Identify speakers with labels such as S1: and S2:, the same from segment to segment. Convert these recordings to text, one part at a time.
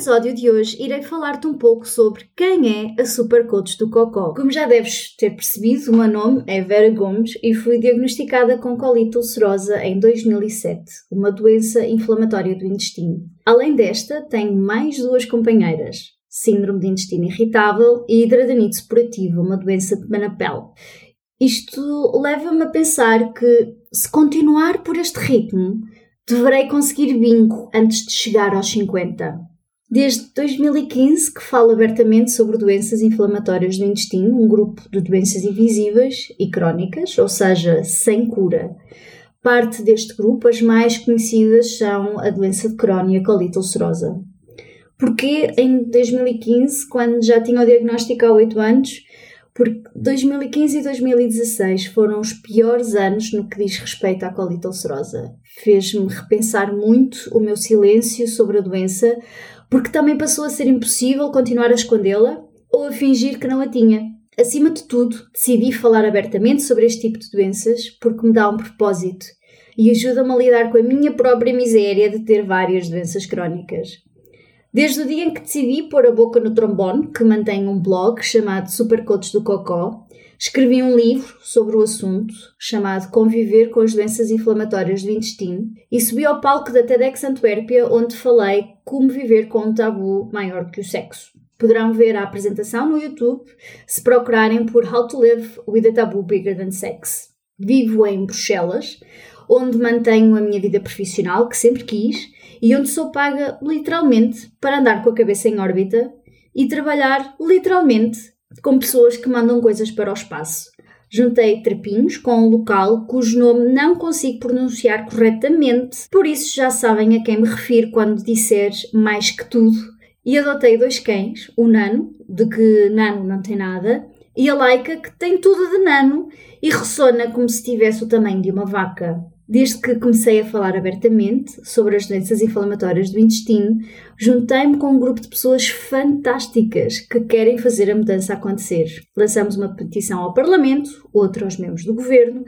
S1: Episódio de hoje irei falar-te um pouco sobre quem é a Supercoach do Cocó. Como já deves ter percebido, o meu nome é Vera Gomes e fui diagnosticada com colite ulcerosa em 2007, uma doença inflamatória do intestino. Além desta, tenho mais duas companheiras, síndrome de intestino irritável e hidradanite supurativa, uma doença de manapel. Isto leva-me a pensar que, se continuar por este ritmo, deverei conseguir bingo antes de chegar aos 50. Desde 2015 que falo abertamente sobre doenças inflamatórias do intestino, um grupo de doenças invisíveis e crónicas, ou seja, sem cura. Parte deste grupo, as mais conhecidas são a doença de Crohn e a colite ulcerosa. Porquê em 2015, quando já tinha o diagnóstico há 8 anos? Porque 2015 e 2016 foram os piores anos no que diz respeito à colite ulcerosa. Fez-me repensar muito o meu silêncio sobre a doença, porque também passou a ser impossível continuar a escondê-la ou a fingir que não a tinha. Acima de tudo, decidi falar abertamente sobre este tipo de doenças porque me dá um propósito e ajuda-me a lidar com a minha própria miséria de ter várias doenças crónicas. Desde o dia em que decidi pôr a boca no trombone, que mantém um blog chamado Supercoach do Cocó, escrevi um livro sobre o assunto chamado Conviver com as Doenças Inflamatórias do Intestino e subi ao palco da TEDx Antuérpia onde falei como viver com um tabu maior que o sexo. Poderão ver a apresentação no YouTube se procurarem por How to Live with a Taboo Bigger Than Sex. Vivo em Bruxelas, onde mantenho a minha vida profissional, que sempre quis, e onde sou paga literalmente para andar com a cabeça em órbita e trabalhar literalmente com pessoas que mandam coisas para o espaço. Juntei trapinhos com um local cujo nome não consigo pronunciar corretamente, por isso já sabem a quem me refiro quando disser mais que tudo. E adotei dois cães, o Nano, de que Nano não tem nada, e a Laika, que tem tudo de Nano e ressona como se tivesse o tamanho de uma vaca. Desde que comecei a falar abertamente sobre as doenças inflamatórias do intestino, juntei-me com um grupo de pessoas fantásticas que querem fazer a mudança acontecer. Lançamos uma petição ao Parlamento, outra aos membros do governo,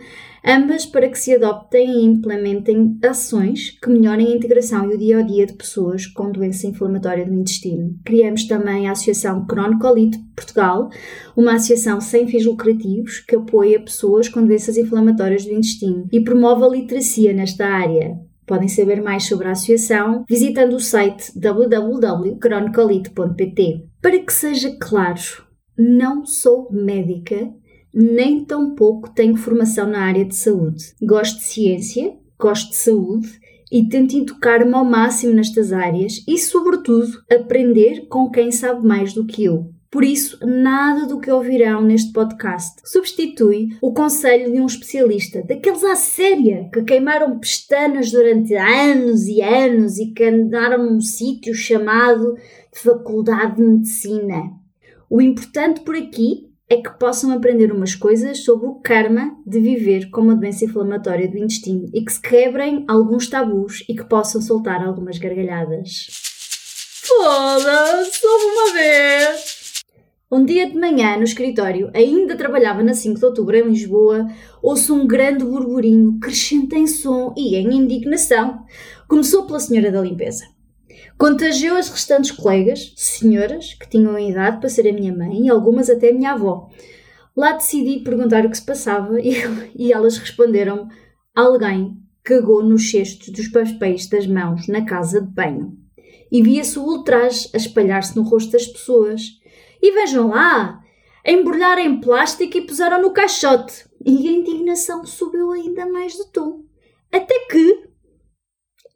S1: ambas para que se adoptem e implementem ações que melhorem a integração e o dia a dia de pessoas com doença inflamatória do intestino. Criamos também a Associação Crónico-Colite Portugal, uma associação sem fins lucrativos que apoia pessoas com doenças inflamatórias do intestino e promove a literacia nesta área. Podem saber mais sobre a associação visitando o site www.chronicolite.pt. Para que seja claro, não sou médica, nem tampouco tenho formação na área de saúde. Gosto de ciência, gosto de saúde e tento educar-me ao máximo nestas áreas e, sobretudo, aprender com quem sabe mais do que eu. Por isso, nada do que ouvirão neste podcast substitui o conselho de um especialista, daqueles à séria, que queimaram pestanas durante anos e anos e que andaram num sítio chamado Faculdade de Medicina. O importante por aqui é que possam aprender umas coisas sobre o karma de viver com uma doença inflamatória do intestino e que se quebrem alguns tabus e que possam soltar algumas gargalhadas. Foda-se, uma vez! Um dia de manhã, no escritório, ainda trabalhava na 5 de outubro em Lisboa, ouço um grande burburinho crescente em som e em indignação. Começou pela senhora da limpeza. Contagiou as restantes colegas, senhoras, que tinham idade para ser a minha mãe e algumas até a minha avó. Lá decidi perguntar o que se passava e, e elas responderam: alguém cagou nos cestos dos papéis das mãos na casa de banho. E via-se o ultraje a espalhar-se no rosto das pessoas. E vejam lá, embrulharam em plástico e puseram no caixote. E a indignação subiu ainda mais de tom. Até que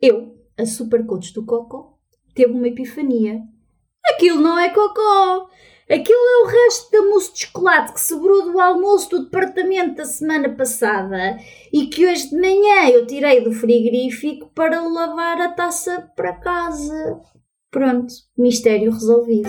S1: eu, a supercoach do Cocó, teve uma epifania. Aquilo não é cocó! Aquilo é o resto da mousse de chocolate que sobrou do almoço do departamento da semana passada e que hoje de manhã eu tirei do frigorífico para lavar a taça para casa. Pronto, mistério resolvido.